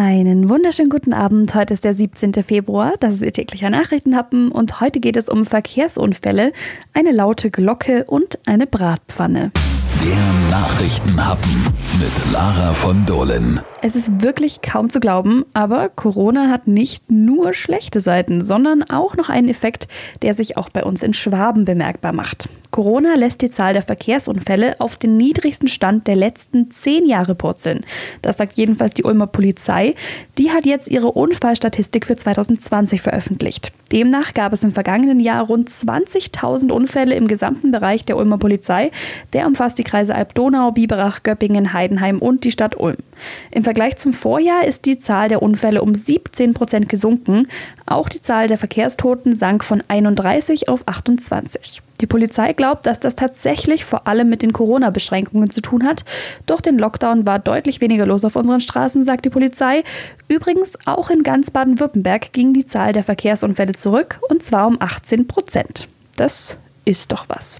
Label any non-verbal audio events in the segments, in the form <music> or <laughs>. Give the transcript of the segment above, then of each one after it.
Einen wunderschönen guten Abend. Heute ist der 17. Februar. Das ist Ihr täglicher Nachrichtenhappen und heute geht es um Verkehrsunfälle, eine laute Glocke und eine Bratpfanne. Der Nachrichtenhappen mit Lara von Dohlen. Es ist wirklich kaum zu glauben, aber Corona hat nicht nur schlechte Seiten, sondern auch noch einen Effekt, der sich auch bei uns in Schwaben bemerkbar macht. Corona lässt die Zahl der Verkehrsunfälle auf den niedrigsten Stand der letzten zehn Jahre purzeln. Das sagt jedenfalls die Ulmer Polizei. Die hat jetzt ihre Unfallstatistik für 2020 veröffentlicht. Demnach gab es im vergangenen Jahr rund 20.000 Unfälle im gesamten Bereich der Ulmer Polizei. Der umfasst die Kreise Alb-Donau, Biberach, Göppingen, Heidenheim und die Stadt Ulm. Im Vergleich zum Vorjahr ist die Zahl der Unfälle um 17 Prozent gesunken. Auch die Zahl der Verkehrstoten sank von 31 auf 28. Die Polizei glaubt, dass das tatsächlich vor allem mit den Corona-Beschränkungen zu tun hat. Durch den Lockdown war deutlich weniger los auf unseren Straßen, sagt die Polizei. Übrigens, auch in ganz Baden-Württemberg ging die Zahl der Verkehrsunfälle zurück, und zwar um 18 Prozent. Das ist doch was.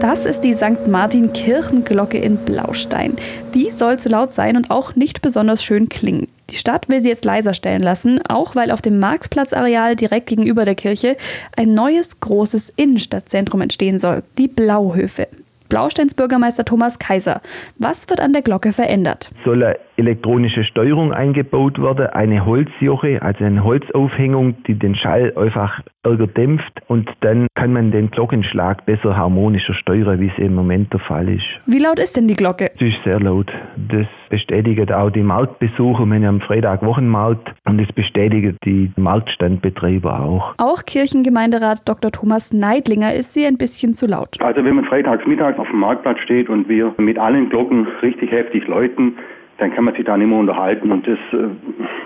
Das ist die St. Martin Kirchenglocke in Blaustein. Die soll zu laut sein und auch nicht besonders schön klingen. Die Stadt will sie jetzt leiser stellen lassen, auch weil auf dem Marktplatzareal direkt gegenüber der Kirche ein neues großes Innenstadtzentrum entstehen soll, die Blauhöfe. Blausteins Bürgermeister Thomas Kaiser. Was wird an der Glocke verändert? Soll eine elektronische Steuerung eingebaut werden, eine Holzjoche, also eine Holzaufhängung, die den Schall einfach ärger dämpft und dann kann man den Glockenschlag besser harmonischer steuern, wie es im Moment der Fall ist. Wie laut ist denn die Glocke? Sie ist sehr laut. Das bestätigen auch die Marktbesucher. Wir haben am Freitag Wochenmarkt und das bestätigen die Marktstandbetreiber auch. Auch Kirchengemeinderat Dr. Thomas Neidlinger ist sie ein bisschen zu laut. Also wenn man freitags mittags auf dem Marktplatz steht und wir mit allen Glocken richtig heftig läuten, dann kann man sich da nicht mehr unterhalten. Und das, äh,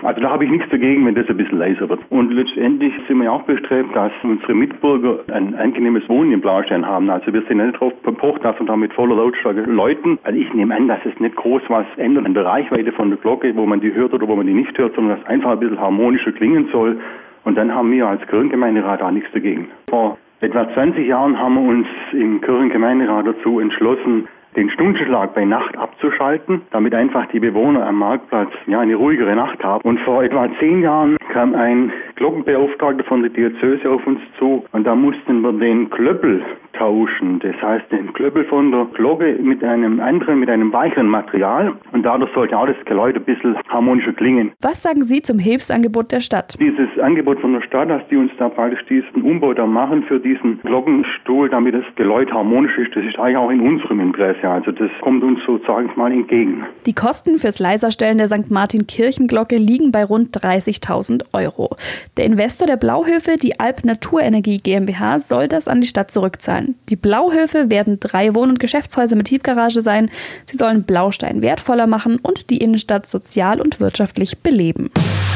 also da habe ich nichts dagegen, wenn das ein bisschen leiser wird. Und letztendlich sind wir ja auch bestrebt, dass unsere Mitbürger ein angenehmes Wohnen im Blaustein haben. Also wir sind nicht darauf bepocht, dass wir da mit voller Lautstärke läuten. Also ich nehme an, dass es nicht groß was ändert an der Reichweite von der Glocke, wo man die hört oder wo man die nicht hört, sondern dass einfach ein bisschen harmonischer klingen soll. Und dann haben wir als Kirchengemeinderat auch nichts dagegen. Vor etwa 20 Jahren haben wir uns im Kirchengemeinderat dazu entschlossen, den Stundenschlag bei Nacht abzuschalten, damit einfach die Bewohner am Marktplatz ja eine ruhigere Nacht haben. Und vor etwa zehn Jahren kam ein Glockenbeauftragter von der Diözese auf uns zu und da mussten wir den Klöppel tauschen. Das heißt, den Klöppel von der Glocke mit einem anderen, mit einem weicheren Material und dadurch sollte auch das Geläut ein bisschen harmonischer klingen. Was sagen Sie zum Hilfsangebot der Stadt? Dieses Angebot von der Stadt, dass die uns da praktisch diesen Umbau da machen für diesen Glockenstuhl, damit das Geläut harmonisch ist, das ist eigentlich auch in unserem Interesse. Also das kommt uns so, sage ich mal, entgegen. Die Kosten fürs Leiserstellen der St. Martin Kirchenglocke liegen bei rund 30.000 Euro. Der Investor der Blauhöfe, die Alp Naturenergie GmbH, soll das an die Stadt zurückzahlen. Die Blauhöfe werden drei Wohn- und Geschäftshäuser mit Tiefgarage sein. Sie sollen Blaustein wertvoller machen und die Innenstadt sozial und wirtschaftlich beleben.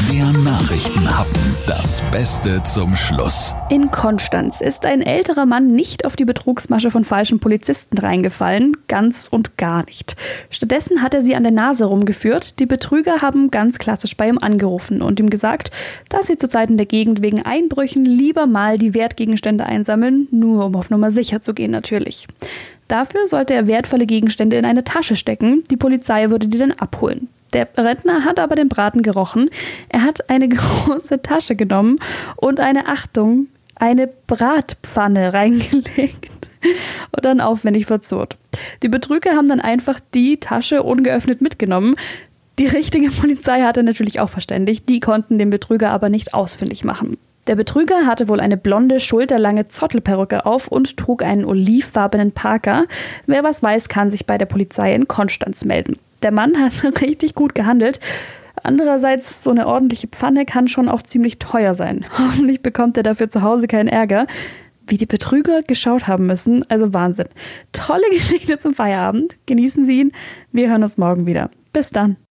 Der Nachrichtenhappen. Das Beste zum Schluss. In Konstanz ist ein älterer Mann nicht auf die Betrugsmasche von falschen Polizisten reingefallen. Ganz und gar nicht. Stattdessen hat er sie an der Nase rumgeführt. Die Betrüger haben ganz klassisch bei ihm angerufen und ihm gesagt, dass sie zurzeit in der Gegend wegen Einbrüchen lieber mal die Wertgegenstände einsammeln, nur um auf Nummer sicher zu gehen natürlich. Dafür sollte er wertvolle Gegenstände in eine Tasche stecken. Die Polizei würde die dann abholen. Der Rentner hat aber den Braten gerochen. Er hat eine <laughs> große Tasche genommen und eine Achtung, eine Bratpfanne reingelegt und dann aufwendig verzurrt. Die Betrüger haben dann einfach die Tasche ungeöffnet mitgenommen. Die richtige <laughs> Polizei hatte natürlich auch verständigt, die konnten den Betrüger aber nicht ausfindig machen. Der Betrüger hatte wohl eine blonde, schulterlange Zottelperücke auf und trug einen olivfarbenen Parker. Wer was weiß, kann sich bei der Polizei in Konstanz melden. Der Mann hat <laughs> richtig gut gehandelt. Andererseits, so eine ordentliche Pfanne kann schon auch ziemlich teuer sein. <laughs> Hoffentlich bekommt er dafür zu Hause keinen Ärger. Wie die Betrüger geschaut haben müssen, also Wahnsinn. Tolle <laughs> Geschichte zum Feierabend. Genießen Sie ihn. Wir hören uns morgen wieder. Bis dann.